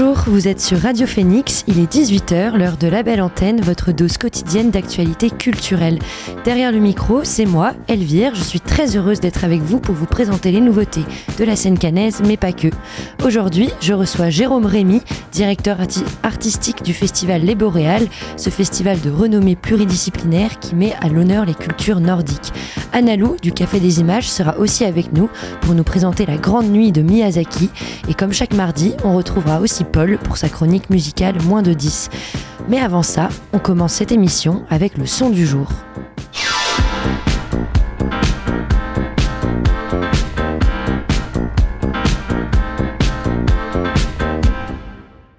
Bonjour, vous êtes sur Radio Phoenix, il est 18h, l'heure de la belle antenne, votre dose quotidienne d'actualité culturelle. Derrière le micro, c'est moi, Elvire, je suis très heureuse d'être avec vous pour vous présenter les nouveautés de la scène canaise, mais pas que. Aujourd'hui, je reçois Jérôme Rémy, directeur artistique du festival Les Boréales, ce festival de renommée pluridisciplinaire qui met à l'honneur les cultures nordiques. Analou, du Café des Images, sera aussi avec nous pour nous présenter la grande nuit de Miyazaki, et comme chaque mardi, on retrouvera aussi Paul pour sa chronique musicale Moins de 10. Mais avant ça, on commence cette émission avec le son du jour.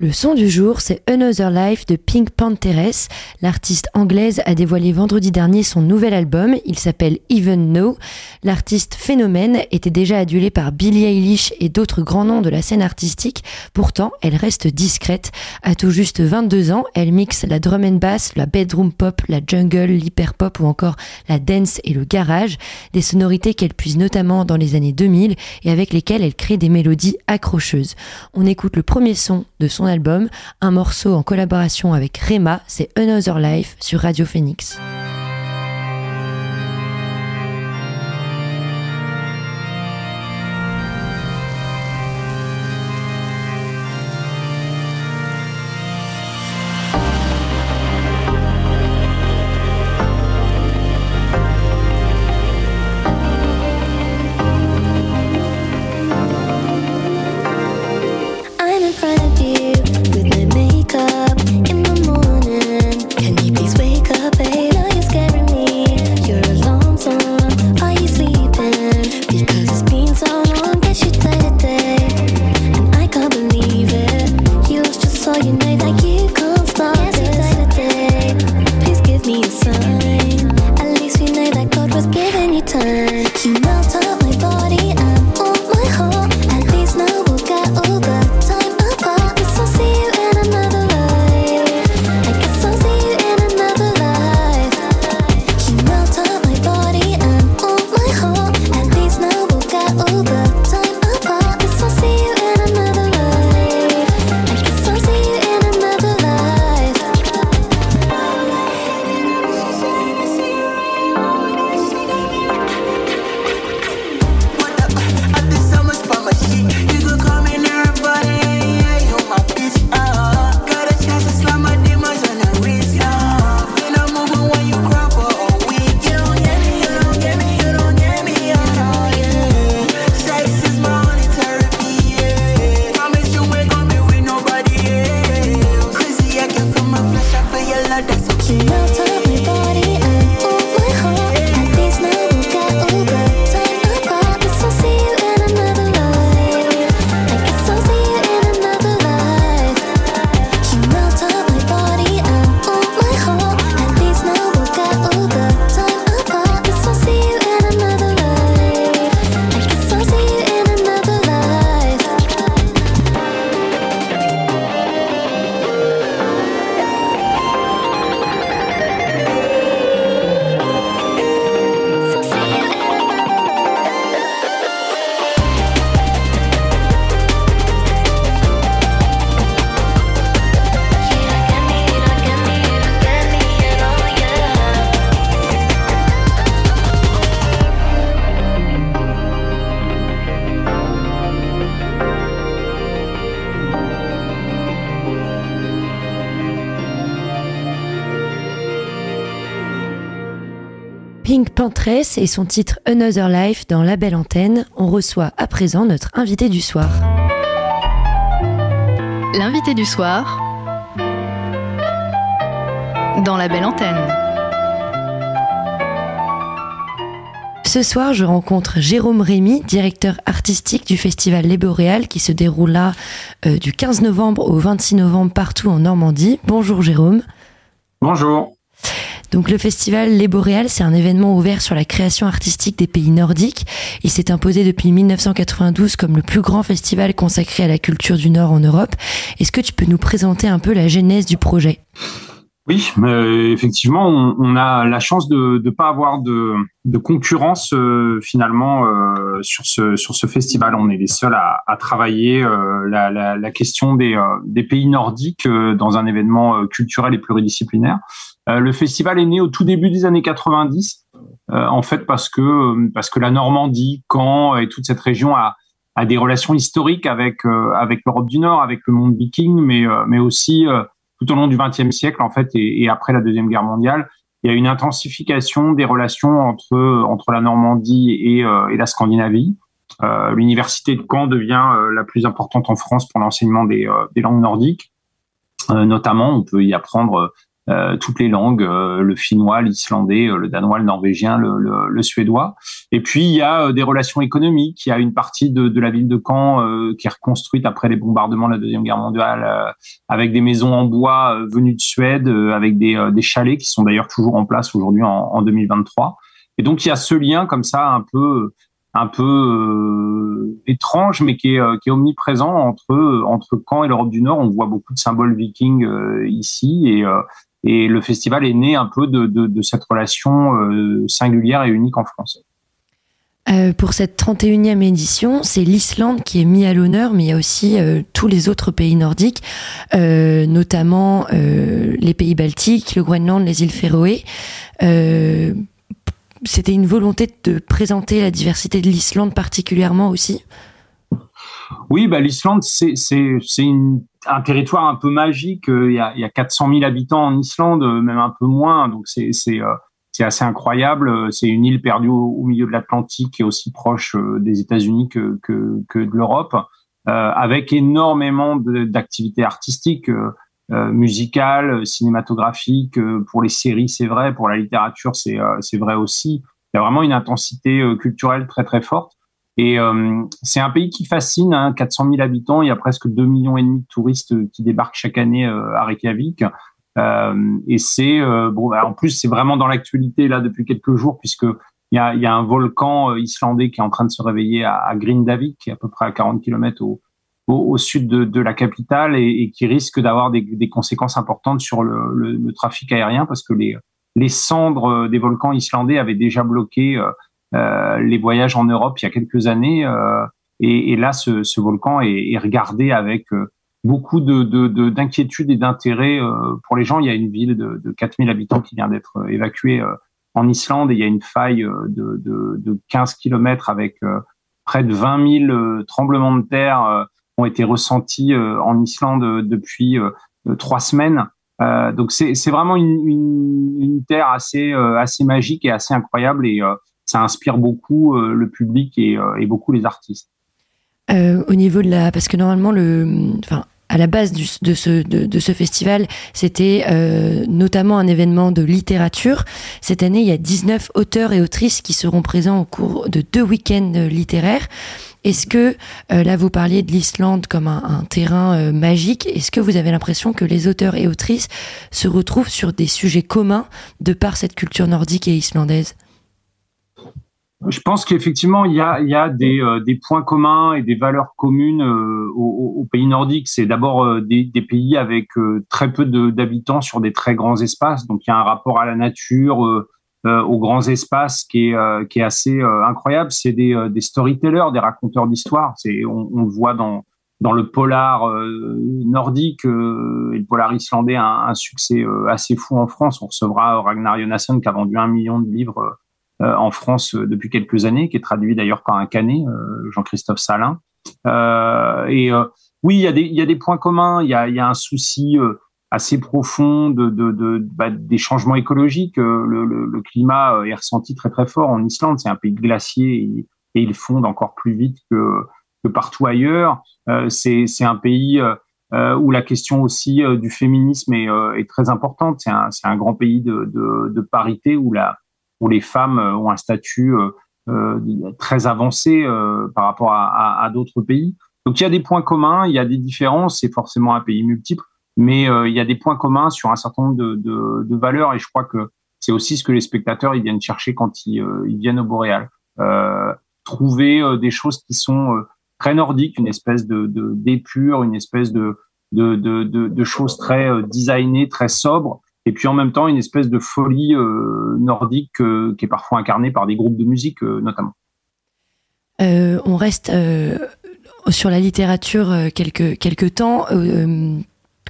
Le son du jour, c'est Another Life de Pink Panthers. L'artiste anglaise a dévoilé vendredi dernier son nouvel album. Il s'appelle Even Know. L'artiste phénomène était déjà adulée par Billie Eilish et d'autres grands noms de la scène artistique. Pourtant, elle reste discrète. À tout juste 22 ans, elle mixe la drum and bass, la bedroom pop, la jungle, l'hyper pop ou encore la dance et le garage. Des sonorités qu'elle puise notamment dans les années 2000 et avec lesquelles elle crée des mélodies accrocheuses. On écoute le premier son de son album, un morceau en collaboration avec Rema, c'est Another Life sur Radio Phoenix. Et son titre Another Life dans La Belle Antenne, on reçoit à présent notre invité du soir. L'invité du soir dans La Belle Antenne. Ce soir, je rencontre Jérôme Rémy, directeur artistique du festival Les Boréales qui se déroule là euh, du 15 novembre au 26 novembre partout en Normandie. Bonjour Jérôme. Bonjour. Donc le festival Les Boréales, c'est un événement ouvert sur la création artistique des pays nordiques. Il s'est imposé depuis 1992 comme le plus grand festival consacré à la culture du Nord en Europe. Est-ce que tu peux nous présenter un peu la genèse du projet? Oui, mais effectivement, on, a la chance de ne pas avoir de, concurrence euh, finalement euh, sur ce sur ce festival. On est les seuls à, travailler euh, la, question des, des pays nordiques dans un événement culturel et pluridisciplinaire. Le festival est né au tout début des années 90, en fait parce que parce que la Normandie, Caen et toute cette région a a des relations historiques avec avec l'Europe du Nord, avec le monde viking, mais mais aussi tout au long du XXe siècle, en fait, et, après la Deuxième Guerre mondiale, il y a une intensification des relations entre, entre la Normandie et, euh, la Scandinavie. Euh, L'université de Caen devient euh, la plus importante en France pour l'enseignement des, euh, des, langues nordiques. notamment, on peut y apprendre euh, toutes les langues, euh, le finnois, l'islandais, euh, le danois, le norvégien, le, le, le, suédois. Et puis il y a des relations économiques. Il y a une partie de, de la ville de Caen qui est reconstruite après les bombardements de la deuxième guerre mondiale, avec des maisons en bois venues de Suède, avec des, des, chalets qui sont d'ailleurs toujours en place aujourd'hui en, en, 2023. Et donc il y a ce lien comme ça un peu un peu euh, étrange, mais qui est, qui est omniprésent entre entre Caen et l'Europe du Nord. On voit beaucoup de symboles vikings ici, et, et le festival est né un peu de, de, de cette relation euh, singulière et unique en France. Euh, pour cette 31e édition, c'est l'Islande qui est mis à l'honneur, mais il y a aussi euh, tous les autres pays nordiques, euh, notamment les pays baltiques, le Groenland, les îles Féroé. C'était une volonté de présenter la diversité de l'Islande particulièrement aussi? Oui, bah, l'Islande, c'est une un territoire un peu magique. Euh, il y a, il y a 400 000 habitants en Islande, euh, même un peu moins. Donc c'est euh, c'est assez incroyable. C'est une île perdue au, milieu de l'Atlantique et aussi proche des États-Unis que, que, que de l'Europe, euh, avec énormément d'activités artistiques, euh, musicales, cinématographiques. Pour les séries, c'est vrai. Pour la littérature, c'est c'est vrai aussi. Il y a vraiment une intensité culturelle très très forte. Et euh, c'est un pays qui fascine, hein, 400 000 habitants, il y a presque 2 millions de touristes qui débarquent chaque année euh, à Reykjavik. Euh, et c'est bon, bah, en plus c'est vraiment dans l'actualité là depuis quelques jours puisque il y a, un volcan islandais qui est en train de se réveiller à, Grindavik, qui est à peu près à 40 km au, sud de, la capitale et, qui risque d'avoir des, conséquences importantes sur le, trafic aérien parce que les, les cendres des volcans islandais avaient déjà bloqué les voyages en Europe il y a quelques années. Euh, et, et, là, ce, ce volcan est, est, regardé avec euh, beaucoup de, d'inquiétude de, et d'intérêt pour les gens. Il y a une ville de, de 4000 habitants qui vient d'être évacuée en Islande et il y a une faille de, de, de 15 kilomètres avec près de 20 000 tremblements de terre ont été ressentis en Islande depuis trois semaines. donc c'est vraiment une, une, une, terre assez assez magique et assez incroyable et ça inspire beaucoup euh, le public euh, et, beaucoup les artistes. Euh, au niveau de la, parce que normalement à la base de, ce, festival, c'était notamment un événement de littérature. Cette année, il y a 19 auteurs et autrices qui seront présents au cours de deux week-ends littéraires. Est-ce que, là, vous parliez de l'Islande comme un terrain magique, est-ce que vous avez l'impression que les auteurs et autrices se retrouvent sur des sujets communs de par cette culture nordique et islandaise? Je pense qu'effectivement, il y a, il y a des, euh, des, points communs et des valeurs communes euh, aux, pays nordiques. C'est d'abord euh, des, des, pays avec très peu d'habitants sur des très grands espaces. Donc, il y a un rapport à la nature, aux grands espaces qui est, qui est assez incroyable. C'est des, des storytellers, des raconteurs d'histoires. On, on le voit dans, dans le polar nordique et le polar islandais un, un succès assez fou en France. On recevra Ragnar Jonasson qui a vendu un million de livres euh, en France euh, depuis quelques années, qui est traduit d'ailleurs par un canet, euh, Jean-Christophe Salin. et oui, il y, a des, points communs, il y a, un souci assez profond bah, des changements écologiques. Le, climat est ressenti très très fort en Islande. C'est un pays de glaciers et, et, il fonde encore plus vite que, partout ailleurs. Euh, c'est un pays euh, où la question aussi du féminisme est, très importante. C'est un, grand pays de, de, parité où la, où les femmes euh, ont un statut euh, euh, très avancé par rapport à, à, d'autres pays. Donc il y a des points communs, il y a des différences, c'est forcément un pays multiple, mais il y a des points communs sur un certain nombre de, de, de valeurs et je crois que c'est aussi ce que les spectateurs ils viennent chercher quand ils, ils viennent au boréal. trouver des choses qui sont très nordiques, une espèce de d'épure, une espèce de de, de, de, choses très designées, très sobres, et puis en même temps une espèce de folie nordique qui est parfois incarnée par des groupes de musique notamment. on reste sur la littérature quelques, quelques temps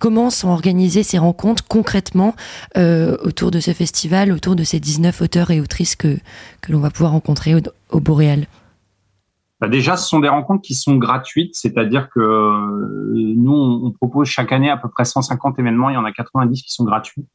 comment sont organisées ces rencontres concrètement euh, autour de ce festival, autour de ces 19 auteurs et autrices que, que l'on va pouvoir rencontrer au, Boréal? Bah, Déjà, ce sont des rencontres qui sont gratuites, c'est-à-dire que euh, nous, on, propose chaque année à peu près 150 événements, il y en a 90 qui sont gratuits.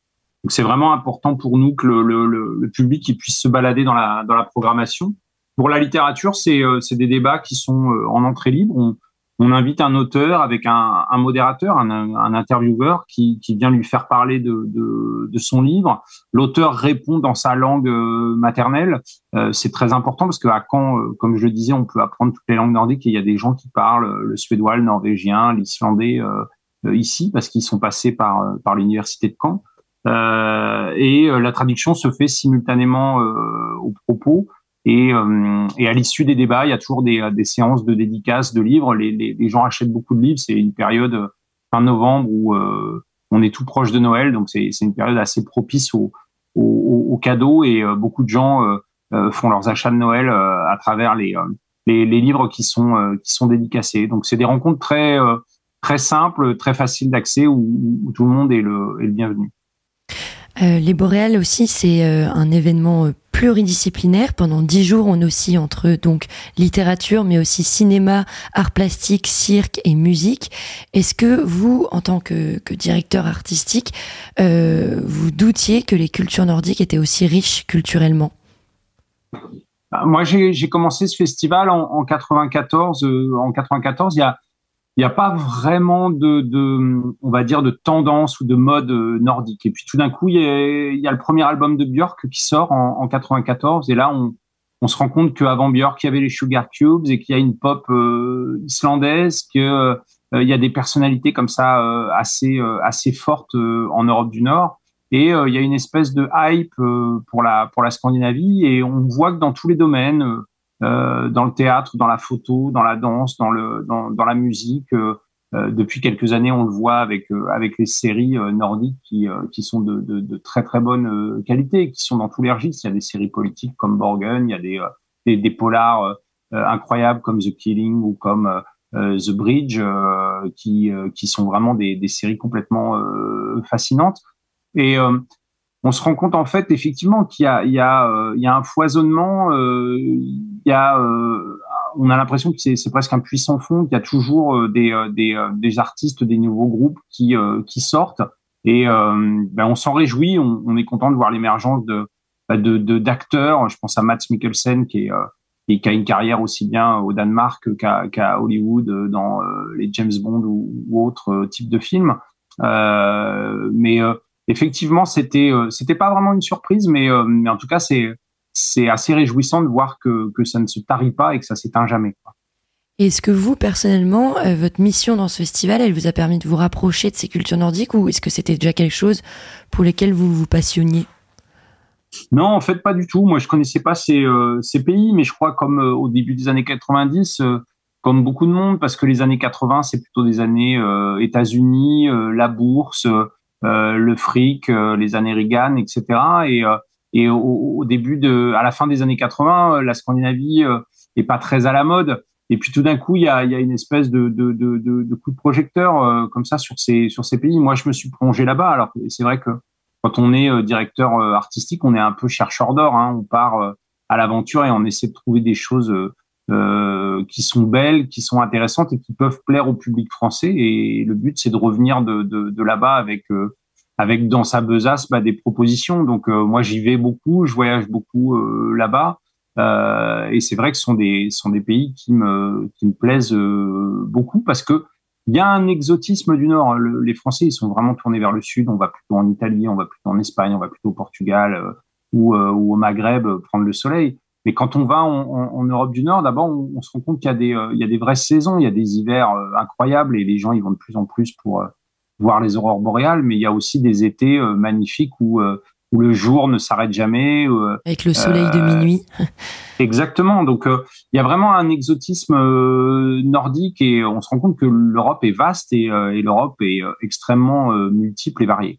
Donc c'est vraiment important pour nous que le, public puisse se balader dans la, programmation. Pour la littérature, c'est euh, des débats qui sont en entrée libre. On, invite un auteur avec un, modérateur, un, un intervieweur qui, vient lui faire parler de, son livre. L'auteur répond dans sa langue euh, maternelle. Euh, c'est très important parce qu'à Caen, euh, comme je le disais, on peut apprendre toutes les langues nordiques et il y a des gens qui parlent le suédois, le norvégien, l'islandais ici parce qu'ils sont passés par l'université de Caen. Et la traduction se fait simultanément au propos. Et, euh, et à l'issue des débats, il y a toujours des, des séances de dédicaces de livres. Les, les, les, gens achètent beaucoup de livres. C'est une période euh, fin novembre où euh, on est tout proche de Noël, donc c'est une période assez propice aux au, au cadeaux et beaucoup de gens font leurs achats de Noël à travers les, les, les, livres qui sont qui sont dédicacés. Donc c'est des rencontres très très simples, très faciles d'accès où, où, tout le monde est le, est le bienvenu. Euh, les Boréales aussi, c'est euh, un événement euh, pluridisciplinaire. Pendant dix jours, on oscille entre donc littérature, mais aussi cinéma, art plastique, cirque et musique. Est-ce que vous, en tant que, directeur artistique, vous doutiez que les cultures nordiques étaient aussi riches culturellement? Bah, Moi, j'ai commencé ce festival en, en 94. en 94, il y a il n'y a pas vraiment de, de, on va dire, de tendance ou de mode euh, nordique. Et puis tout d'un coup, il y, a, le premier album de Björk qui sort en, en 94, et là, on, se rend compte qu'avant Björk, il y avait les Sugar Cubes et qu'il y a une pop euh, islandaise, qu'il euh, y a des personnalités comme ça euh, assez assez fortes en Europe du Nord. Et il y a une espèce de hype pour la pour la Scandinavie, et on voit que dans tous les domaines dans le théâtre, dans la photo, dans la danse, dans, le, dans, dans la musique. Euh, euh, depuis quelques années, on le voit avec, avec les séries nordiques qui, qui sont de, de, de, très très bonne qualité, qui sont dans tous les registres. Il y a des séries politiques comme Borgen, il y a des, des, des polars incroyables comme The Killing ou comme The Bridge, qui, qui sont vraiment des, des séries complètement fascinantes. Et on se rend compte en fait effectivement qu'il y a, euh, un foisonnement, euh, euh, on a l'impression que c'est, presque un puissant fond, qu'il y a toujours des, artistes, des nouveaux groupes qui, sortent et ben on s'en réjouit, on, est content de voir l'émergence bah, d'acteurs. Je pense à Mats Mikkelsen qui a une carrière aussi bien au Danemark qu'à, Hollywood dans les James Bond ou autres types de films. mais effectivement, c'était euh, c'était pas vraiment une surprise, mais, euh, mais en tout cas, c'est c'est assez réjouissant de voir que, que ça ne se tarit pas et que ça s'éteint jamais. Est-ce que vous, personnellement, euh, votre mission dans ce festival, elle vous a permis de vous rapprocher de ces cultures nordiques ou est-ce que c'était déjà quelque chose pour lesquels vous vous passionniez? Non, en fait, pas du tout. Moi, je connaissais pas ces, ces pays, mais je crois comme au début des années 90, comme beaucoup de monde, parce que les années 80, c'est plutôt des années États-Unis, la bourse, euh, le fric, euh, les années Reagan, etc. Et, euh, et au, début de, à la fin des années 80, la Scandinavie est pas très à la mode. Et puis tout d'un coup, il y a, y a, une espèce de, de, de, de, coup de projecteur comme ça sur ces, sur ces pays. Moi, je me suis plongé là-bas. Alors c'est vrai que quand on est directeur artistique, on est un peu chercheur d'or. Hein. On part à l'aventure et on essaie de trouver des choses euh, qui sont belles, qui sont intéressantes et qui peuvent plaire au public français. Et le but, c'est de revenir de, de, de là-bas avec euh, avec dans sa besace bah, des propositions. Donc euh, moi, j'y vais beaucoup, je voyage beaucoup là-bas. et c'est vrai que ce sont des sont des pays qui me qui me plaisent beaucoup parce que il y a un exotisme du Nord. les Français, ils sont vraiment tournés vers le Sud. On va plutôt en Italie, on va plutôt en Espagne, on va plutôt au Portugal ou, ou au Maghreb prendre le soleil. Mais quand on va en, Europe du Nord, d'abord, on, se rend compte qu'il y, a des, euh, il y a des vraies saisons, il y a des hivers euh, incroyables et les gens ils vont de plus en plus pour euh, voir les aurores boréales. Mais il y a aussi des étés magnifiques où où le jour ne s'arrête jamais. Avec le soleil de minuit. Exactement. Donc, il y a vraiment un exotisme nordique et on se rend compte que l'Europe est vaste et, et l'Europe est extrêmement multiple et variée.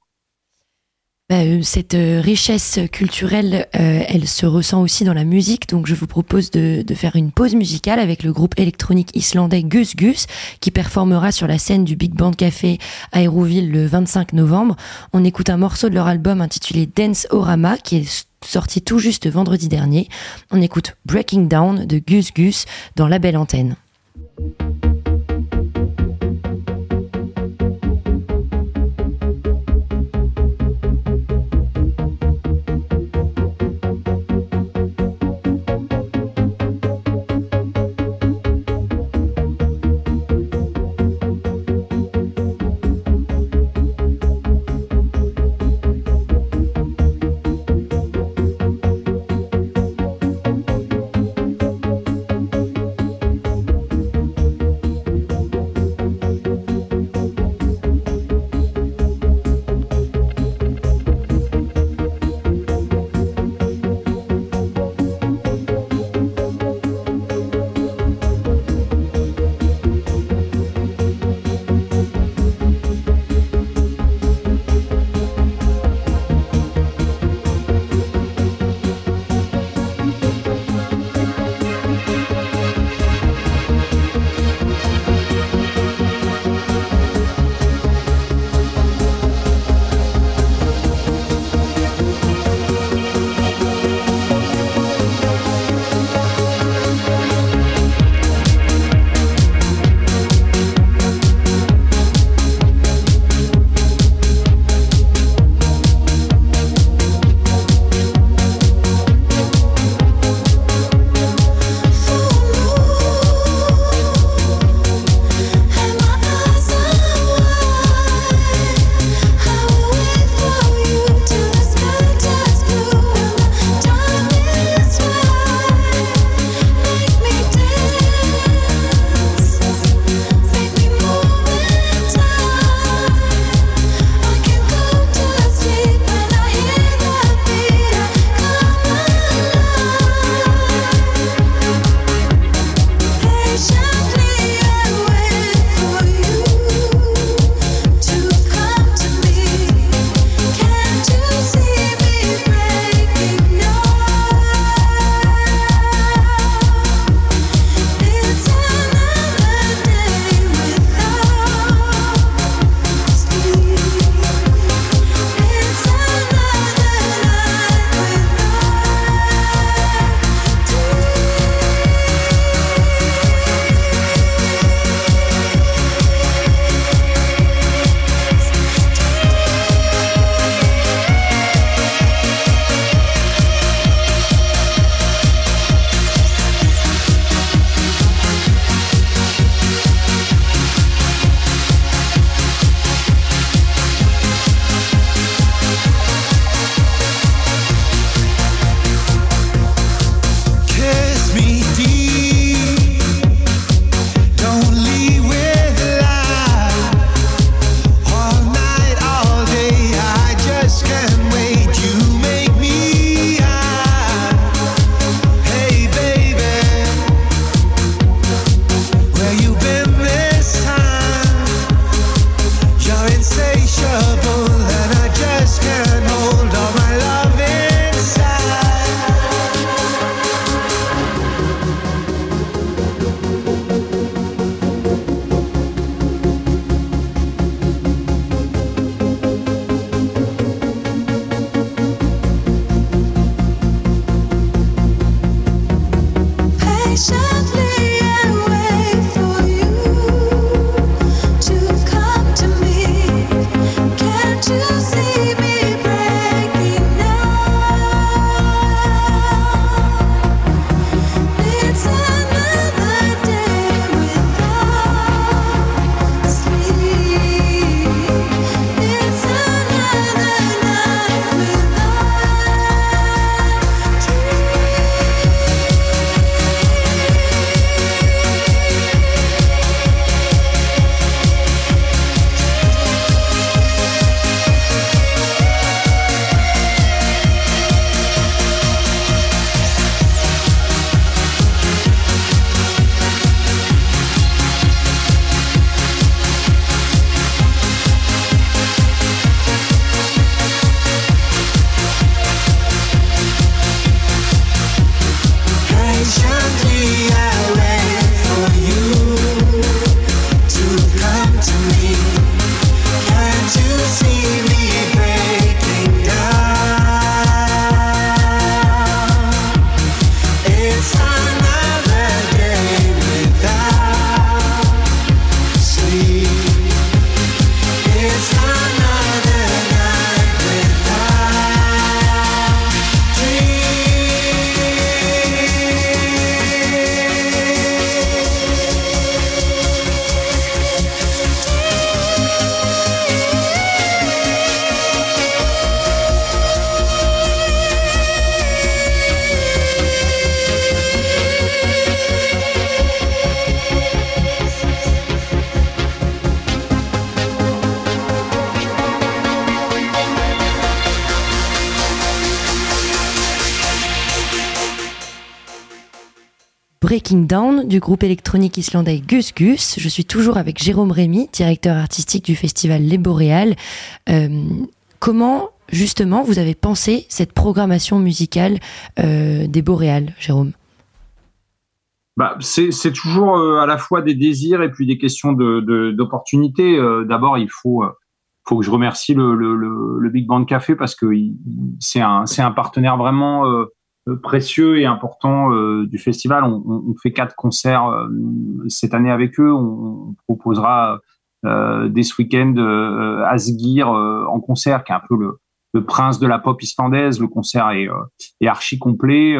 Bah, euh, cette euh, richesse culturelle, euh, elle se ressent aussi dans la musique. Donc, je vous propose de, faire une pause musicale avec le groupe électronique islandais Gus Gus, qui performera sur la scène du Big Band Café à Hérouville le 25 novembre. On écoute un morceau de leur album intitulé Dance Orama, qui est sorti tout juste vendredi dernier. On écoute Breaking Down de Gus Gus dans la belle antenne. Breaking Down du groupe électronique islandais Gus Gus. Je suis toujours avec Jérôme Rémy, directeur artistique du festival Les Boréales. Euh, comment justement vous avez pensé cette programmation musicale euh, des Boréales, Jérôme? Bah, c'est toujours euh, à la fois des désirs et puis des questions d'opportunités. De, D'abord, il faut faut que je remercie le, le, Big Band Café parce que c'est un, un partenaire vraiment précieux et important euh, du festival. On, fait quatre concerts euh, cette année avec eux. On, proposera dès ce week-end Asgir en concert, qui est un peu le, prince de la pop islandaise. Le concert est, archi complet.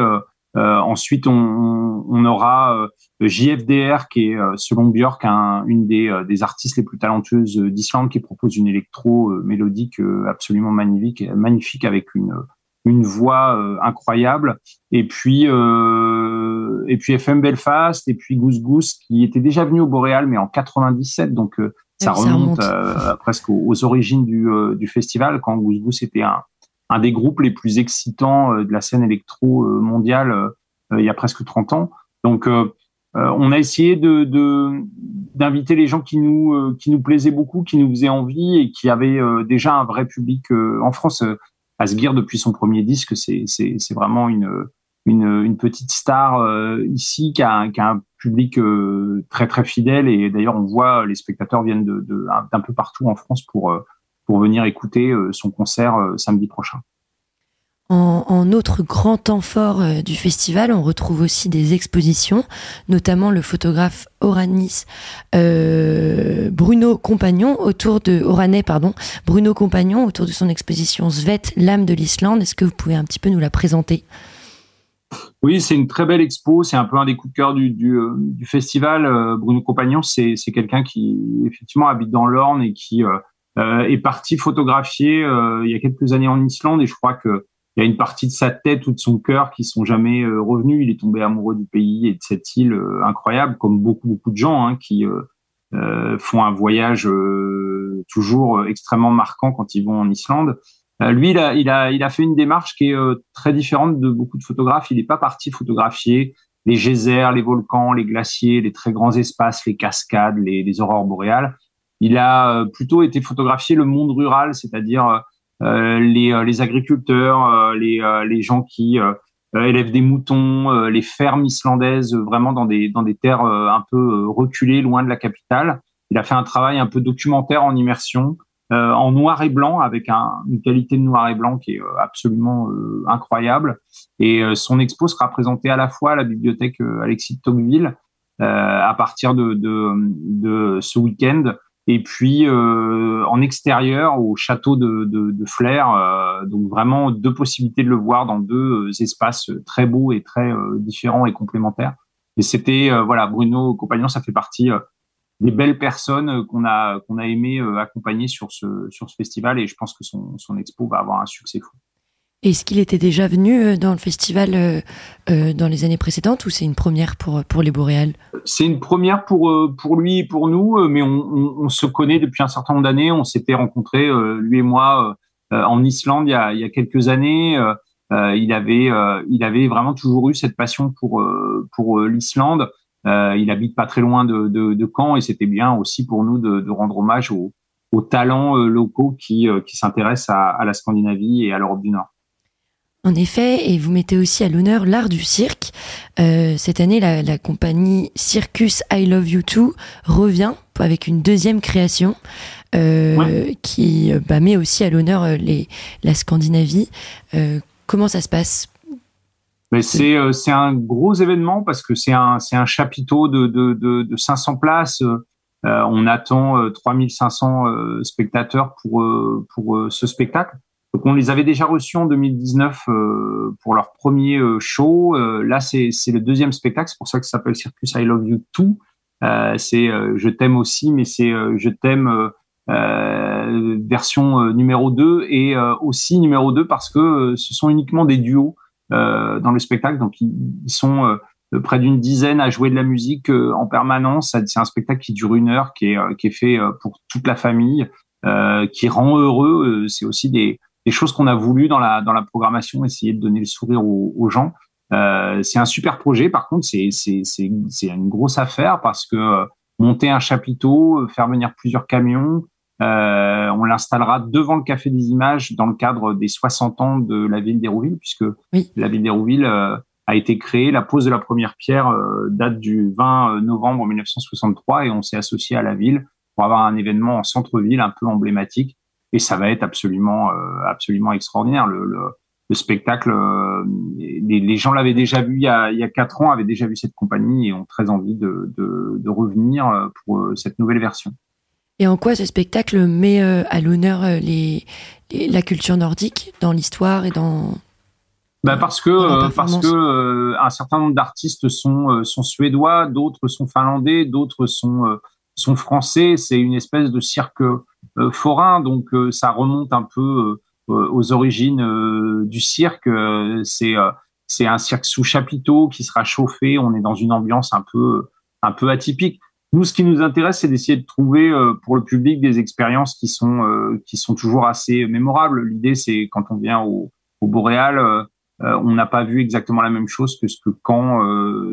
ensuite, on, aura JFDR, qui est, selon Björk, un, une des, des, artistes les plus talentueuses d'Islande, qui propose une électro mélodique absolument magnifique, magnifique avec une, une voix euh, incroyable. Et puis, euh, et puis FM Belfast, et puis Goose Goose, qui était déjà venu au Boréal, mais en 97. Donc, euh, ça, remonte, presque aux, origines du, du, festival, quand Goose Goose était un, un des groupes les plus excitants de la scène électro mondiale il y a presque 30 ans. Donc, on a essayé de d'inviter les gens qui nous qui nous plaisaient beaucoup, qui nous faisaient envie et qui avaient déjà un vrai public en France. Asgir, depuis son premier disque, c'est vraiment une, petite star euh, ici qui a, un public euh, très très fidèle et d'ailleurs on voit les spectateurs viennent d'un peu partout en France pour euh, pour venir écouter son concert samedi prochain. En, autre grand temps fort euh, du festival, on retrouve aussi des expositions, notamment le photographe Oranis euh, Bruno Compagnon autour de Oranais pardon Bruno Compagnon autour de son exposition Svet l'âme de l'Islande. Est-ce que vous pouvez un petit peu nous la présenter? Oui, c'est une très belle expo. C'est un peu un des coups de cœur du, euh, festival. Bruno Compagnon, c'est quelqu'un qui effectivement habite dans l'Orne et qui est parti photographier il y a quelques années en Islande et je crois que il y a une partie de sa tête ou de son cœur qui sont jamais euh, revenus. Il est tombé amoureux du pays et de cette île euh, incroyable, comme beaucoup beaucoup de gens hein, qui euh, font un voyage toujours extrêmement marquant quand ils vont en Islande. lui, il a, fait une démarche qui est très différente de beaucoup de photographes. Il n'est pas parti photographier les geysers, les volcans, les glaciers, les très grands espaces, les cascades, les, les aurores boréales. Il a plutôt été photographier le monde rural, c'est-à-dire les, euh, les, agriculteurs, euh, les, les gens qui élèvent des moutons, les fermes islandaises, vraiment dans des, dans des terres un peu reculées, loin de la capitale. Il a fait un travail un peu documentaire en immersion, euh, en noir et blanc, avec un, une qualité de noir et blanc qui est absolument euh, incroyable. Et euh, son expo sera présentée à la fois à la bibliothèque Alexis de Tocqueville à partir de, de, de ce week-end et puis euh, en extérieur au château de, de, de Flair. Euh, donc vraiment deux possibilités de le voir dans deux euh, espaces très beaux et très différents et complémentaires. Et c'était voilà Bruno Compagnon, ça fait partie des belles personnes qu'on a qu'on a aimé accompagner sur ce sur ce festival et je pense que son son expo va avoir un succès fou. Est-ce qu'il était déjà venu euh, dans le festival euh, euh, dans les années précédentes ou c'est une première pour, pour les Boréales? C'est une première pour, pour lui et pour nous, mais on, se connaît depuis un certain nombre d'années. On s'était rencontrés, lui et moi, en Islande il y a, quelques années. il, avait, il avait vraiment toujours eu cette passion pour, pour l'Islande. il habite pas très loin de, de, Caen et c'était bien aussi pour nous de, de rendre hommage aux, aux talents locaux qui, qui s'intéressent à, à la Scandinavie et à l'Europe du Nord. En effet, et vous mettez aussi à l'honneur l'art du cirque. Euh, cette année, la, compagnie Circus I Love You Too revient avec une deuxième création euh, qui euh, bah, met aussi à l'honneur la Scandinavie. comment ça se passe? C'est un gros événement parce que c'est un, un chapiteau de, de, de, 500 places. on attend 3500 spectateurs pour, pour ce spectacle. Donc on les avait déjà reçus en 2019 euh, pour leur premier euh, show. Euh, là, c'est le deuxième spectacle, c'est pour ça que ça s'appelle Circus I Love You Too. c'est Je t'aime aussi, mais c'est Je t'aime version numéro 2 et aussi numéro 2 parce que ce sont uniquement des duos dans le spectacle. Donc ils, sont près d'une dizaine à jouer de la musique en permanence. C'est un spectacle qui dure une heure, qui est, qui est fait pour toute la famille, qui rend heureux. C'est aussi des des choses qu'on a voulu dans la, dans la programmation, essayer de donner le sourire aux, gens. c'est un super projet. Par contre, c'est une grosse affaire parce que monter un chapiteau, faire venir plusieurs camions, euh, on l'installera devant le Café des Images dans le cadre des 60 ans de la ville d'Hérouville, puisque la ville d'Hérouville euh, a été créée. La pose de la première pierre euh, date du 20 novembre 1963 et on s'est associé à la ville pour avoir un événement en centre-ville un peu emblématique. Et ça va être absolument, absolument extraordinaire. Le, le, spectacle, les, gens l'avaient déjà vu il y, a, il y a quatre ans, avaient déjà vu cette compagnie et ont très envie de, de, de revenir pour cette nouvelle version. Et en quoi ce spectacle met euh, à l'honneur euh, les, la culture nordique dans l'histoire et dans bah parce que euh, parce que un certain nombre d'artistes sont sont suédois, d'autres sont finlandais, d'autres sont sont français. C'est une espèce de cirque forain, donc ça remonte un peu aux origines du cirque. c'est c'est un cirque sous chapiteau qui sera chauffé. On est dans une ambiance un peu un peu atypique. Nous, ce qui nous intéresse, c'est d'essayer de trouver euh, pour le public des expériences qui sont euh, qui sont toujours assez mémorables. L'idée, c'est quand on vient au, au Boréal, euh, on n'a pas vu exactement la même chose que ce que Caen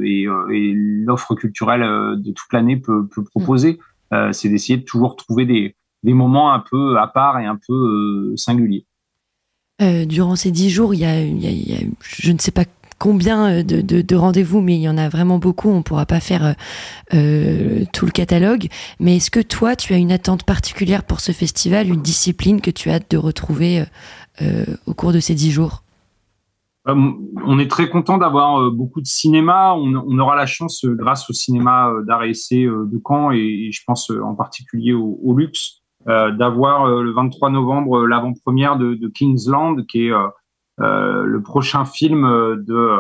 et, et l'offre culturelle de toute l'année peut, peut, proposer. c'est d'essayer de toujours trouver des, des moments un peu à part et un peu singuliers. durant ces dix jours, il y, a, il y a, je ne sais pas combien euh, de, rendez-vous, mais il y en a vraiment beaucoup. On ne pourra pas faire euh, euh, tout le catalogue. Mais est-ce que toi, tu as une attente particulière pour ce festival, une discipline que tu as hâte de retrouver au cours de ces dix jours? On est très content d'avoir beaucoup de cinéma. On, aura la chance, grâce au cinéma d'art et essai de Caen, et, je pense en particulier au, Luxe, d'avoir le 23 novembre l'avant-première de, Kingsland, qui est euh, le prochain film euh, de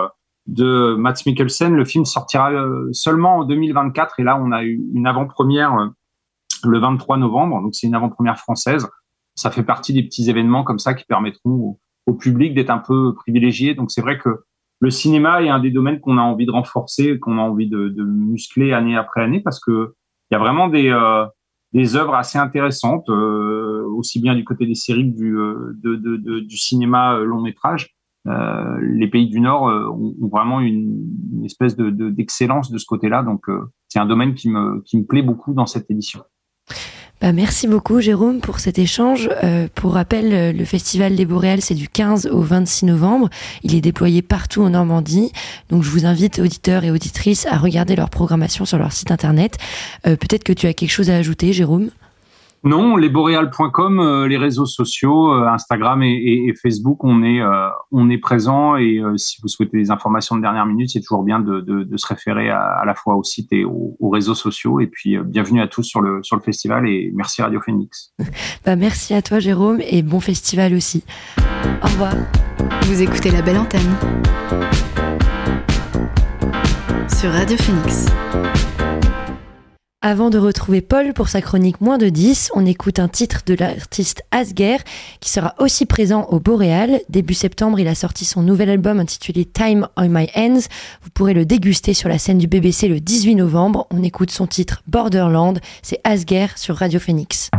de Mats Mikkelsen. Le film sortira euh, seulement en 2024 et là on a eu une avant-première le 23 novembre, donc c'est une avant-première française. Ça fait partie des petits événements comme ça qui permettront au, public d'être un peu privilégié. Donc c'est vrai que le cinéma est un des domaines qu'on a envie de renforcer, qu'on a envie de, de, muscler année après année parce que il y a vraiment des des œuvres assez intéressantes, euh, aussi bien du côté des séries du, euh, du cinéma euh, long métrage. Les pays du Nord ont, vraiment une, une espèce de, d'excellence de, ce côté-là. Donc, c'est un domaine qui me, qui me plaît beaucoup dans cette édition. Bah, merci beaucoup Jérôme pour cet échange. Euh, pour rappel, le Festival des Boréales, c'est du 15 au 26 novembre. Il est déployé partout en Normandie. Donc je vous invite, auditeurs et auditrices, à regarder leur programmation sur leur site internet. Euh, peut-être que tu as quelque chose à ajouter, Jérôme? Non, lesboréal.com, euh, les réseaux sociaux, euh, Instagram et, Facebook, on est, euh, on est présent et si vous souhaitez des informations de dernière minute, c'est toujours bien de, de, se référer à, la fois au site et aux, réseaux sociaux. Et puis, bienvenue à tous sur le, sur le festival et merci Radio Phoenix. bah, merci à toi, Jérôme, et bon festival aussi. Au revoir. Vous écoutez la belle antenne sur Radio Phoenix. Avant de retrouver Paul pour sa chronique moins de 10, on écoute un titre de l'artiste Asger qui sera aussi présent au Boréal. Début septembre, il a sorti son nouvel album intitulé Time on My Hands. Vous pourrez le déguster sur la scène du BBC le 18 novembre. On écoute son titre Borderland. C'est Asger sur Radio Phoenix.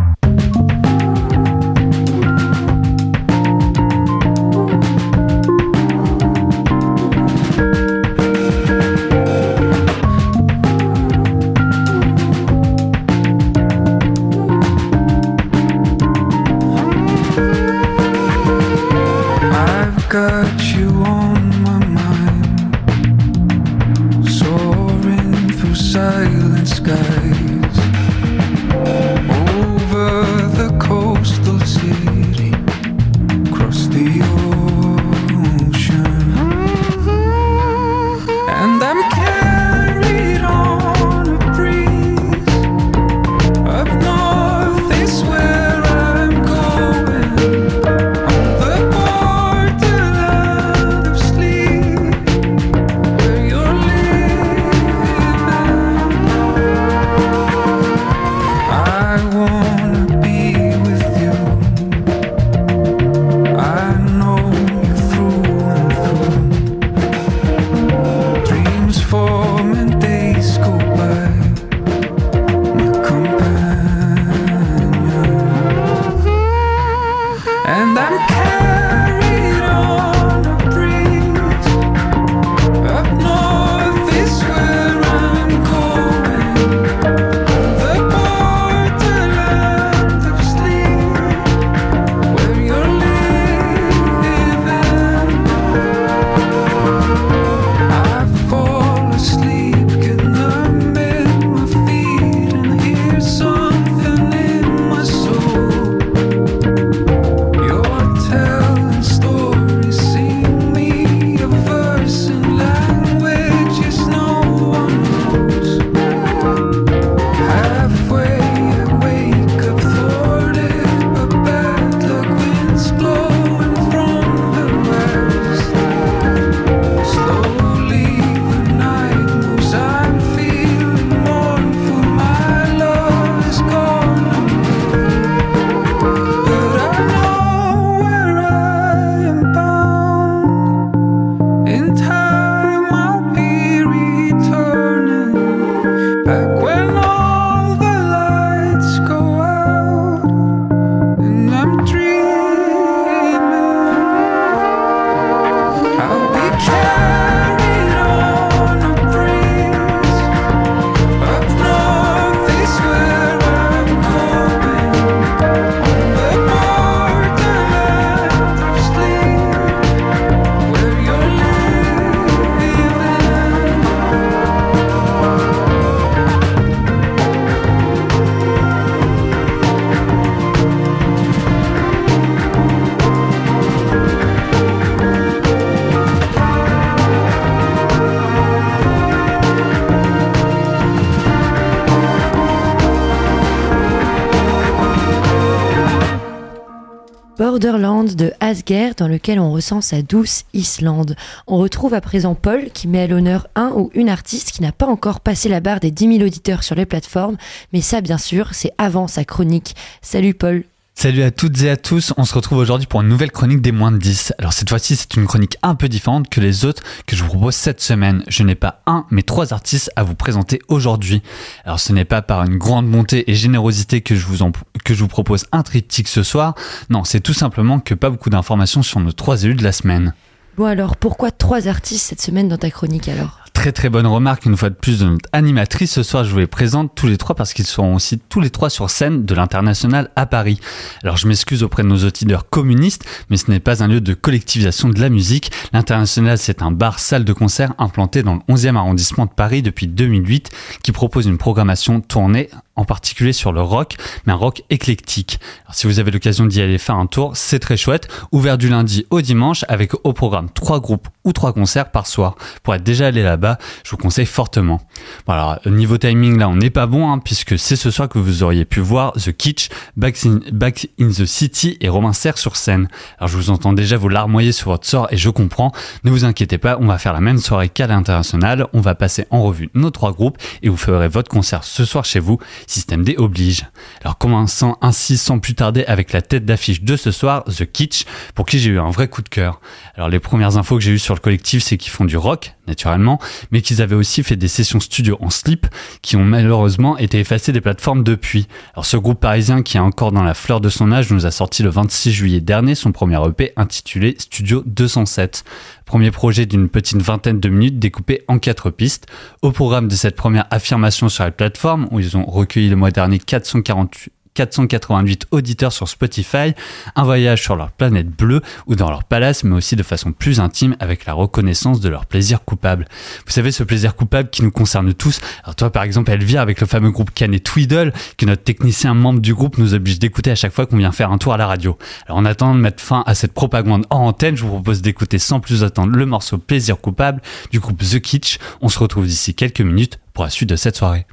Lequel on ressent sa douce Islande. On retrouve à présent Paul qui met à l'honneur un ou une artiste qui n'a pas encore passé la barre des 10 000 auditeurs sur les plateformes, mais ça bien sûr c'est avant sa chronique. Salut Paul Salut à toutes et à tous, on se retrouve aujourd'hui pour une nouvelle chronique des moins de 10. Alors cette fois-ci c'est une chronique un peu différente que les autres que je vous propose cette semaine. Je n'ai pas un mais trois artistes à vous présenter aujourd'hui. Alors ce n'est pas par une grande montée et générosité que je vous, que je vous propose un triptyque ce soir, non c'est tout simplement que pas beaucoup d'informations sur nos trois élus de la semaine. Bon alors pourquoi trois artistes cette semaine dans ta chronique alors? Très très bonne remarque une fois de plus de notre animatrice. Ce soir, je vous les présente tous les trois parce qu'ils seront aussi tous les trois sur scène de l'international à Paris. Alors je m'excuse auprès de nos auditeurs communistes, mais ce n'est pas un lieu de collectivisation de la musique. L'international, c'est un bar salle de concert implanté dans le 11e arrondissement de Paris depuis 2008 qui propose une programmation tournée en particulier sur le rock, mais un rock éclectique. Alors, si vous avez l'occasion d'y aller faire un tour, c'est très chouette. Ouvert du lundi au dimanche avec au programme trois groupes ou trois concerts par soir. Pour être déjà allé là-bas, je vous conseille fortement. Voilà, niveau timing là, on n'est pas bon hein, puisque c'est ce soir que vous auriez pu voir The Kitsch, Back in, Back in the City et Romain Serre sur scène. Alors je vous entends déjà vous larmoyer sur votre sort et je comprends. Ne vous inquiétez pas, on va faire la même soirée qu'à l'international. On va passer en revue nos trois groupes et vous ferez votre concert ce soir chez vous Système D oblige. Alors commençant ainsi sans plus tarder avec la tête d'affiche de ce soir, The Kitsch, pour qui j'ai eu un vrai coup de cœur. Alors les premières infos que j'ai eues sur le collectif, c'est qu'ils font du rock, naturellement, mais qu'ils avaient aussi fait des sessions studio en slip qui ont malheureusement été effacées des plateformes depuis. Alors ce groupe parisien qui est encore dans la fleur de son âge nous a sorti le 26 juillet dernier son premier EP intitulé Studio 207. Premier projet d'une petite vingtaine de minutes découpé en quatre pistes. Au programme de cette première affirmation sur la plateforme, où ils ont recueilli le mois dernier 448 488 auditeurs sur Spotify, un voyage sur leur planète bleue ou dans leur palace, mais aussi de façon plus intime avec la reconnaissance de leur plaisir coupable. Vous savez, ce plaisir coupable qui nous concerne tous. Alors toi, par exemple, vient avec le fameux groupe Canet Twiddle, que notre technicien membre du groupe nous oblige d'écouter à chaque fois qu'on vient faire un tour à la radio. Alors en attendant de mettre fin à cette propagande en antenne, je vous propose d'écouter sans plus attendre le morceau Plaisir coupable du groupe The Kitsch. On se retrouve d'ici quelques minutes pour la suite de cette soirée.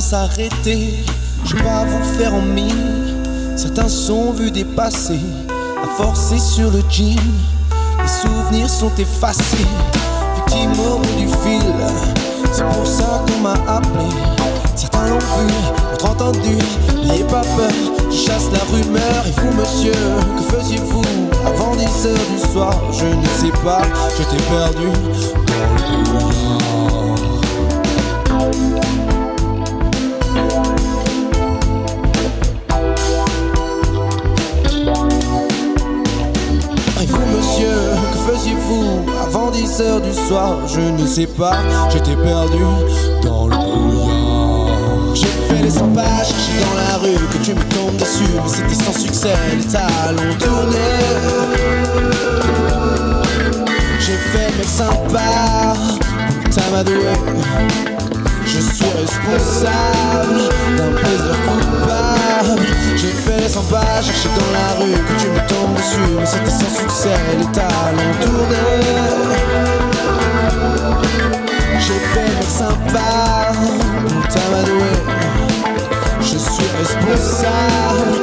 S'arrêter. Je vais pas vous faire en mine, certains sont vus dépasser, à forcer sur le jean, les souvenirs sont effacés, victime au bout du fil. C'est pour ça qu'on m'a appelé. Certains l'ont vu, d'autres entendu. N'ayez pas peur, chasse la rumeur. Et vous, monsieur, que faisiez-vous avant 10 heures du soir? Je ne sais pas, je t'ai perdu heures du soir Je ne sais pas, j'étais perdu dans le brouillard. J'ai fait les 100 pas, dans la rue que tu me tombes dessus, mais c'était sans succès, les talons tournés. J'ai fait le mec sympa, t'amadoué. Je suis responsable J'ai fait les 100 pas, cherché dans la rue que tu me tombes dessus, mais c'était sans succès, les talons fait le mec sympa, t'amadoué. Je suis responsable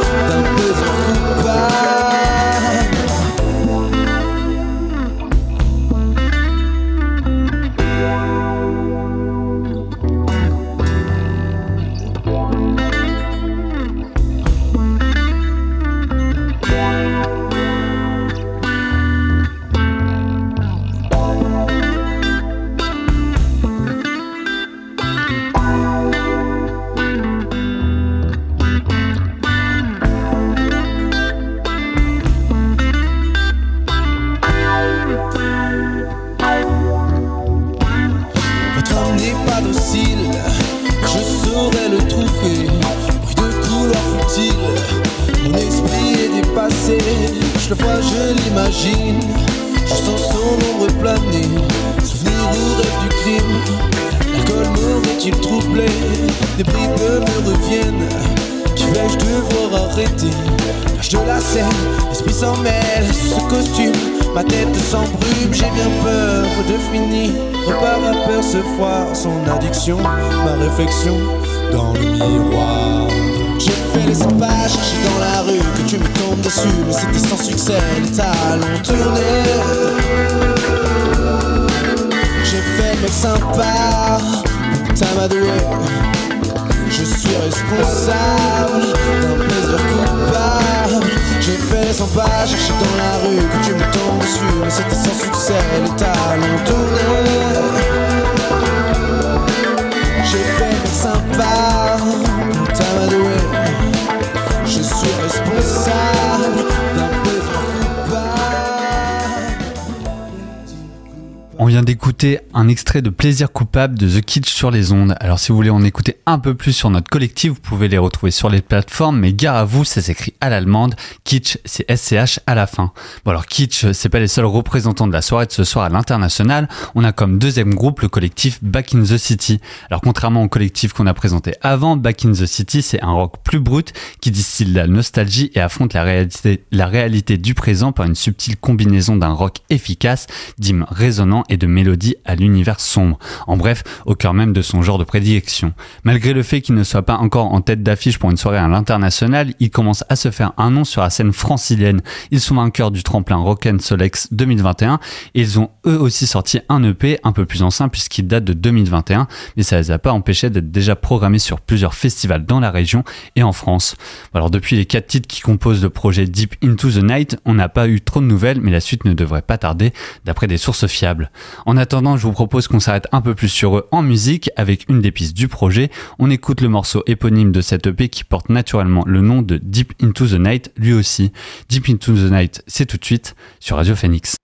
d'écouter un extrait de Plaisir coupable de The Kitsch sur les ondes. Alors si vous voulez en écouter un peu plus sur notre collectif, vous pouvez les retrouver sur les plateformes, mais gare à vous, ça s'écrit à l'allemande. Kitsch, c'est SCH à la fin. Bon alors Kitsch, c'est pas les seuls représentants de la soirée de ce soir à l'international. On a comme deuxième groupe le collectif Back in the City. Alors contrairement au collectif qu'on a présenté avant, Back in the City, c'est un rock plus brut qui distille la nostalgie et affronte la réalité, du présent par une subtile combinaison d'un rock efficace, d'hymnes résonnants et de mélodies à l'univers sombre. En bref, au cœur même de son genre de prédilection. Malgré le fait qu'il ne soit pas encore en tête d'affiche pour une soirée à l'international, il commence à se faire un nom sur la scène francilienne. Ils sont vainqueurs du tremplin Rock'n Solex 2021 et ils ont eux aussi sorti un EP un peu plus ancien puisqu'il date de 2021, mais ça les a pas empêchés d'être déjà programmés sur plusieurs festivals dans la région et en France. Alors depuis les quatre titres qui composent le projet Deep Into the Night, on n'a pas eu trop de nouvelles, mais la suite ne devrait pas tarder d'après des sources fiables. En attendant, je vous propose qu'on s'arrête un peu plus sur eux en musique avec une des pistes du projet. On écoute le morceau éponyme de cette EP qui porte naturellement le nom de Deep Into the Night lui aussi. Deep Into the Night, c'est tout de suite sur Radio Phoenix.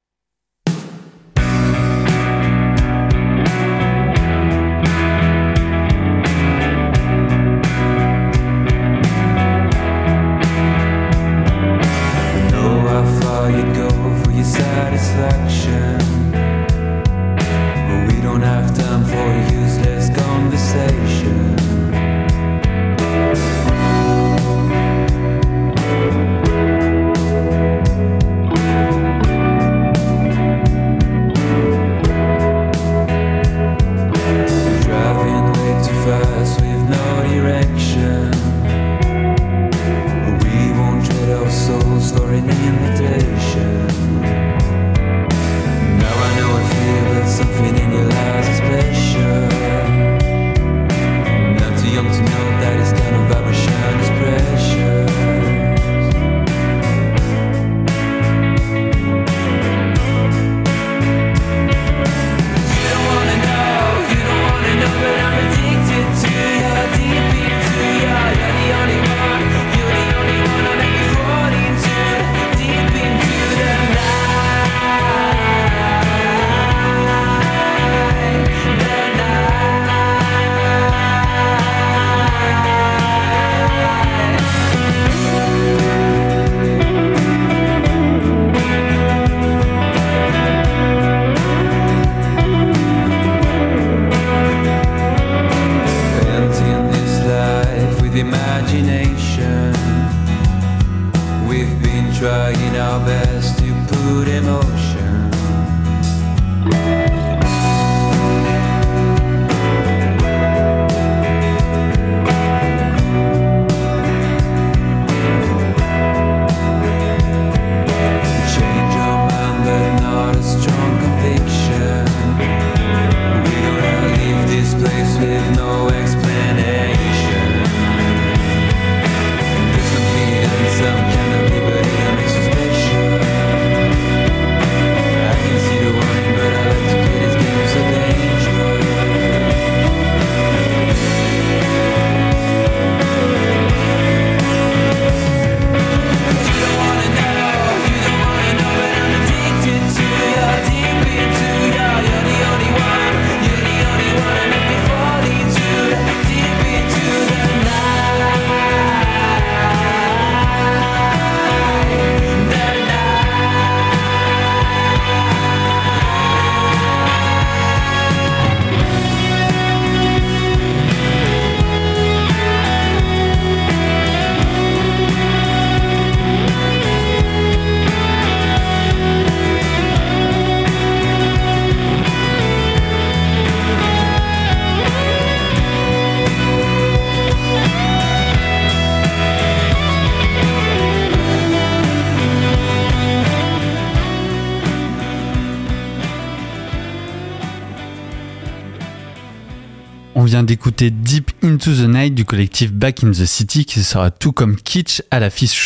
The Night du Back in the City qui sera tout comme Kitsch à l'affiche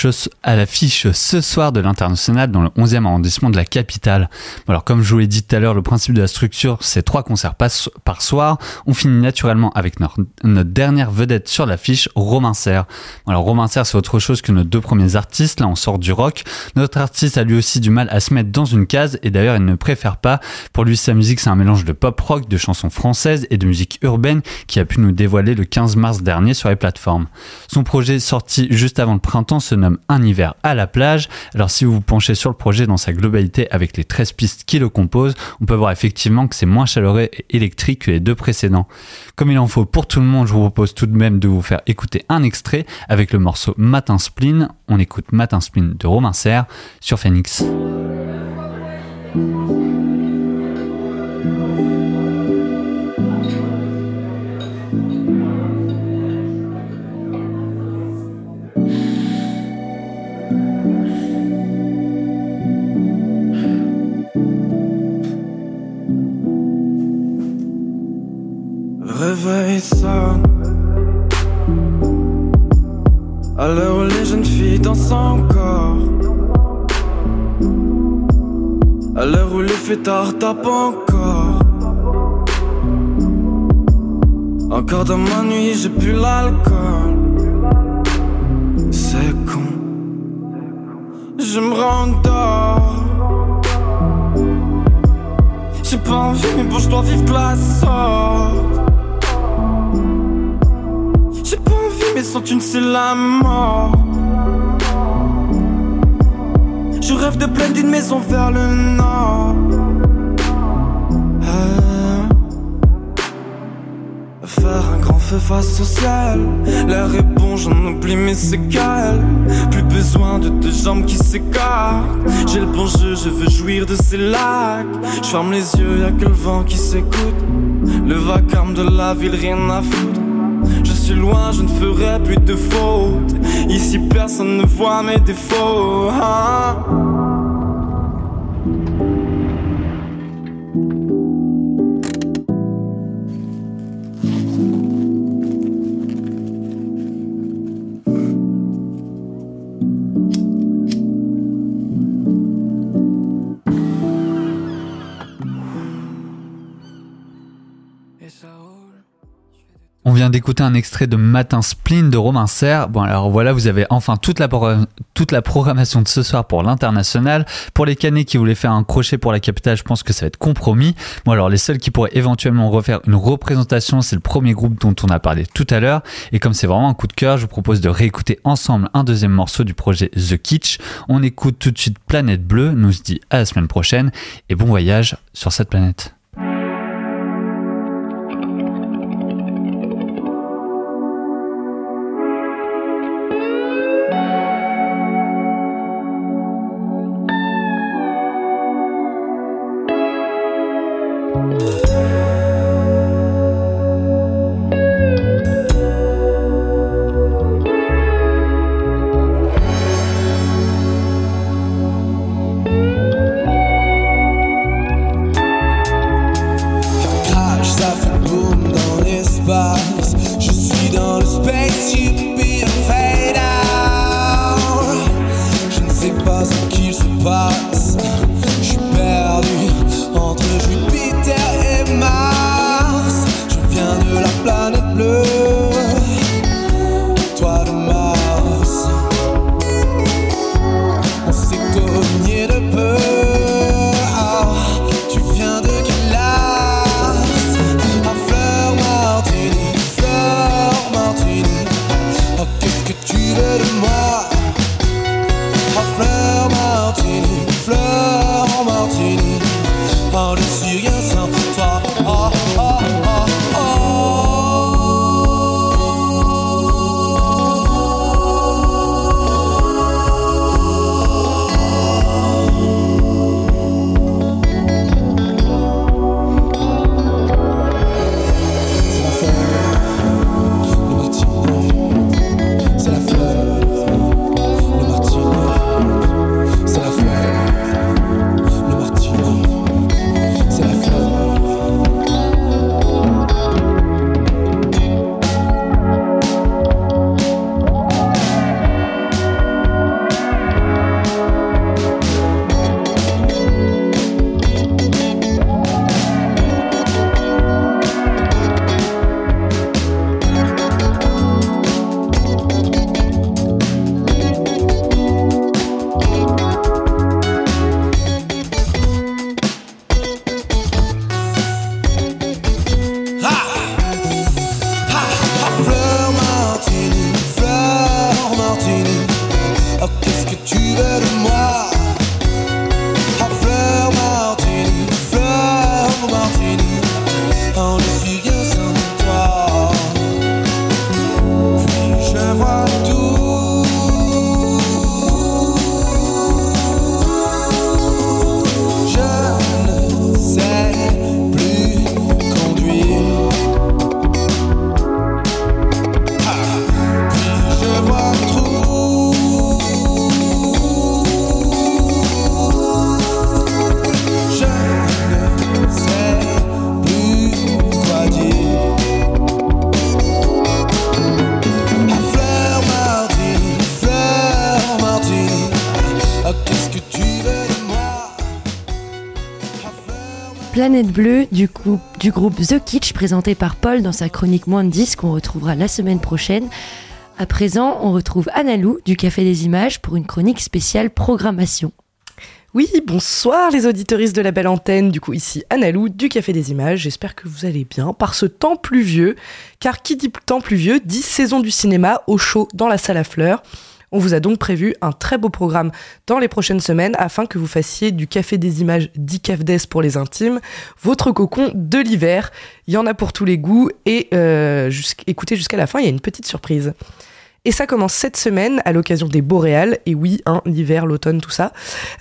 ce soir de l'International dans le 11e arrondissement de la capitale. Alors comme je vous l'ai dit tout à l'heure, le principe de la structure, c'est trois concerts par soir. On finit naturellement avec notre, notre dernière vedette sur l'affiche, Romain Serre. Alors Romain Serre, c'est autre chose que nos deux premiers artistes. Là, on sort du rock. Notre artiste a lui aussi du mal à se mettre dans une case et d'ailleurs, il ne préfère pas. Pour lui, sa musique, c'est un mélange de pop rock, de chansons françaises et de musique urbaine qui a pu nous dévoiler le 15 mars dernier sur les plateformes. Son projet sorti juste avant le printemps se nomme Un hiver à la plage. Alors si vous vous penchez sur le projet dans sa globalité avec les 13 pistes qui le composent, on peut voir effectivement que c'est moins chaleureux et électrique que les deux précédents. Comme il en faut pour tout le monde, je vous propose tout de même de vous faire écouter un extrait avec le morceau Matin Spleen. On écoute Matin Spleen de Romain Serre sur Phoenix. Sonne. À l'heure où les jeunes filles dansent encore. À l'heure où les fêtards tapent encore. Encore dans ma nuit, j'ai plus l'alcool. C'est con. Je me rendors. J'ai pas envie, mais bon, je dois vivre la sorte. Sans une c'est la mort. Je rêve de pleine d'une maison vers le nord. Euh, faire un grand feu face au ciel. L'air est bon, j'en oublie mes séquelles. Plus besoin de deux jambes qui s'écartent. J'ai le bon jeu, je veux jouir de ces lacs. Je ferme les yeux, y'a que le vent qui s'écoute. Le vacarme de la ville, rien à foutre loin, je ne ferai plus de fautes. Ici, personne ne voit mes défauts. Hein. D'écouter un extrait de Matin Spleen de Romain Serre. Bon, alors voilà, vous avez enfin toute la, toute la programmation de ce soir pour l'international. Pour les canets qui voulaient faire un crochet pour la capitale, je pense que ça va être compromis. Bon, alors les seuls qui pourraient éventuellement refaire une représentation, c'est le premier groupe dont on a parlé tout à l'heure. Et comme c'est vraiment un coup de cœur, je vous propose de réécouter ensemble un deuxième morceau du projet The Kitsch. On écoute tout de suite Planète Bleue, nous se dit à la semaine prochaine et bon voyage sur cette planète. par-dessus Planète Bleue du, groupe The Kitsch présenté par Paul dans sa chronique Moins de 10 qu'on retrouvera la semaine prochaine. À présent, on retrouve Annalou du Café des Images pour une chronique spéciale programmation. Oui, bonsoir les auditoristes de la belle antenne, du coup ici Annalou du Café des Images, j'espère que vous allez bien par ce temps pluvieux, car qui dit temps pluvieux dit saison du cinéma au chaud dans la salle à fleurs. On vous a donc prévu un très beau programme dans les prochaines semaines afin que vous fassiez du Café des Images d'ICAFDES pour les intimes, votre cocon de l'hiver. Il y en a pour tous les goûts et euh, écoutez jusqu'à la fin, il y a une petite surprise. Et ça commence cette semaine à l'occasion des Boréales. Et oui, hein, l'hiver, l'automne, tout ça.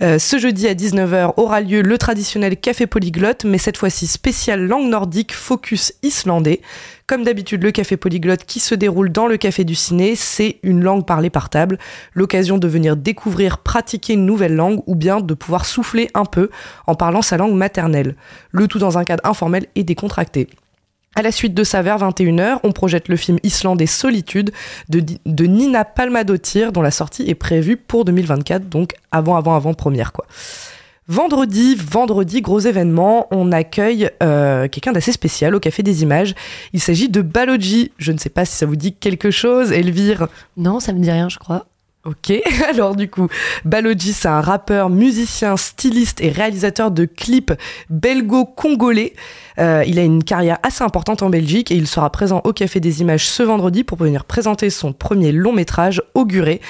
Euh, ce jeudi à 19h aura lieu le traditionnel café polyglotte, mais cette fois-ci spécial langue nordique, focus islandais. Comme d'habitude, le café polyglotte qui se déroule dans le café du ciné, c'est une langue parlée par table, l'occasion de venir découvrir, pratiquer une nouvelle langue ou bien de pouvoir souffler un peu en parlant sa langue maternelle. Le tout dans un cadre informel et décontracté. À la suite de ça, vers 21h, on projette le film islandais Solitude de, de Nina Palmadottir, dont la sortie est prévue pour 2024, donc avant, avant, avant première, quoi. Vendredi, vendredi, gros événement, on accueille euh, quelqu'un d'assez spécial au Café des Images. Il s'agit de Baloji. Je ne sais pas si ça vous dit quelque chose, Elvire. Non, ça me dit rien, je crois. Ok, alors du coup, Baloji, c'est un rappeur, musicien, styliste et réalisateur de clips belgo-congolais. Euh, il a une carrière assez importante en Belgique et il sera présent au Café des Images ce vendredi pour venir présenter son premier long métrage, Auguré,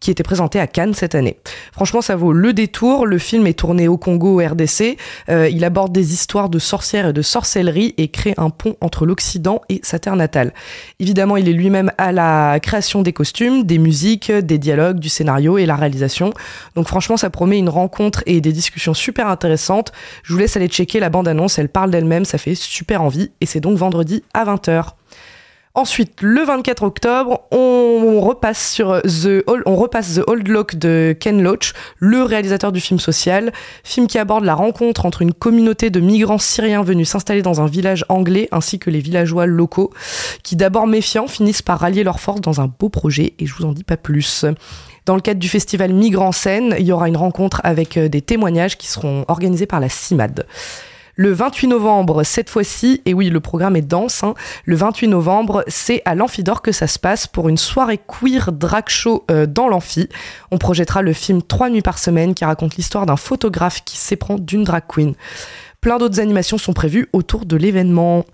qui était présenté à Cannes cette année. Franchement, ça vaut le détour. Le film est tourné au Congo, au RDC. Euh, il aborde des histoires de sorcières et de sorcellerie et crée un pont entre l'Occident et sa terre natale. Évidemment, il est lui-même à la création des costumes, des musiques, des dialogues, du scénario et la réalisation. Donc franchement, ça promet une rencontre et des discussions super intéressantes. Je vous laisse aller checker la bande-annonce, elle parle d'elle-même, fait super envie et c'est donc vendredi à 20h. Ensuite, le 24 octobre, on repasse sur The, on repasse The Old Lock de Ken Loach, le réalisateur du film social, film qui aborde la rencontre entre une communauté de migrants syriens venus s'installer dans un village anglais ainsi que les villageois locaux, qui d'abord méfiants finissent par rallier leurs forces dans un beau projet et je vous en dis pas plus. Dans le cadre du festival Migrants Scène, il y aura une rencontre avec euh, des témoignages qui seront organisés par la CIMAD. Le 28 novembre, cette fois-ci, et oui, le programme est dense, hein, le 28 novembre, c'est à l'Amphidore que ça se passe pour une soirée queer drag show euh, dans l'Amphi. On projettera le film Trois nuits par semaine qui raconte l'histoire d'un photographe qui s'éprend d'une drag queen. Plein d'autres animations sont prévues autour de l'événement.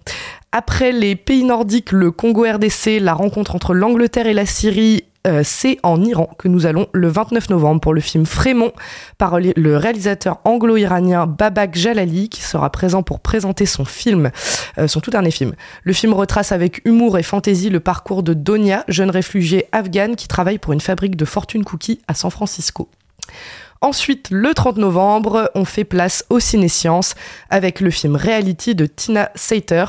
Après les pays nordiques, le Congo RDC, la rencontre entre l'Angleterre et la Syrie euh, c'est en Iran que nous allons le 29 novembre pour le film Frémont par le réalisateur anglo-iranien Babak Jalali qui sera présent pour présenter son film, euh, son tout dernier film. Le film retrace avec humour et fantaisie le parcours de Donia, jeune réfugiée afghane qui travaille pour une fabrique de fortune cookies à San Francisco. Ensuite, le 30 novembre, on fait place au Ciné-Sciences avec le film Reality de Tina Sater.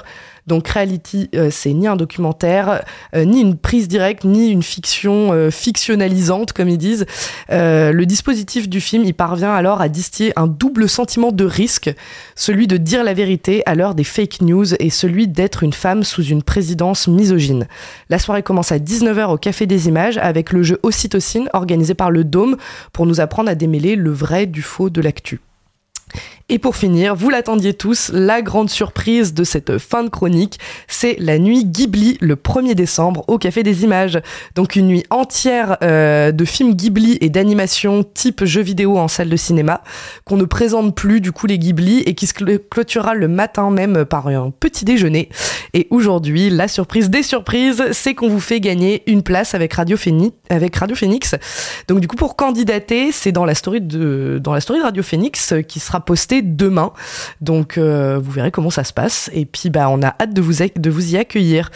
Donc Reality, euh, c'est ni un documentaire, euh, ni une prise directe, ni une fiction euh, fictionnalisante, comme ils disent. le dispositif du film, il parvient alors à distiller un double sentiment de risque, celui de dire la vérité à l'heure des fake news et celui d'être une femme sous une présidence misogyne. La soirée commence à 19h au Café des Images avec le jeu Ocytocine organisé par le Dôme pour nous apprendre à démêler le vrai du faux de l'actu. Et pour finir, vous l'attendiez tous, la grande surprise de cette fin de chronique, c'est la nuit Ghibli le 1er décembre au Café des Images. Donc une nuit entière euh, de films Ghibli et d'animation type jeux vidéo en salle de cinéma, qu'on ne présente plus du coup les Ghibli et qui se clôturera le matin même par un petit déjeuner. Et aujourd'hui, la surprise des surprises, c'est qu'on vous fait gagner une place avec Radio, Phoenix, avec Radio Phoenix. Donc du coup pour candidater, c'est dans la story de dans la story de Radio Phoenix qui sera postée demain. Donc euh, vous verrez comment ça se passe. Et puis bah, on a hâte de vous, de vous y accueillir.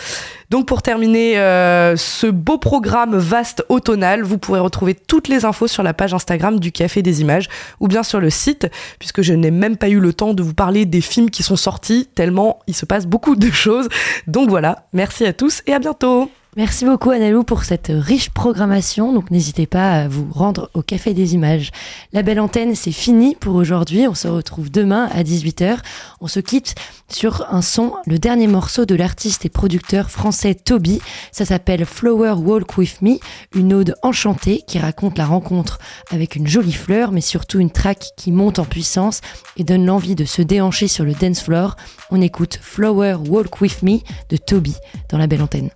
Donc pour terminer euh, ce beau programme vaste automnal, vous pourrez retrouver toutes les infos sur la page Instagram du Café des Images ou bien sur le site, puisque je n'ai même pas eu le temps de vous parler des films qui sont sortis, tellement il se passe beaucoup de choses. Donc voilà, merci à tous et à bientôt Merci beaucoup Annalou pour cette riche programmation. Donc n'hésitez pas à vous rendre au Café des Images. La belle antenne, c'est fini pour aujourd'hui. On se retrouve demain à 18h. On se quitte sur un son, le dernier morceau de l'artiste et producteur français Toby. Ça s'appelle Flower Walk With Me, une ode enchantée qui raconte la rencontre avec une jolie fleur, mais surtout une track qui monte en puissance et donne l'envie de se déhancher sur le dance floor. On écoute Flower Walk With Me de Toby dans la belle antenne.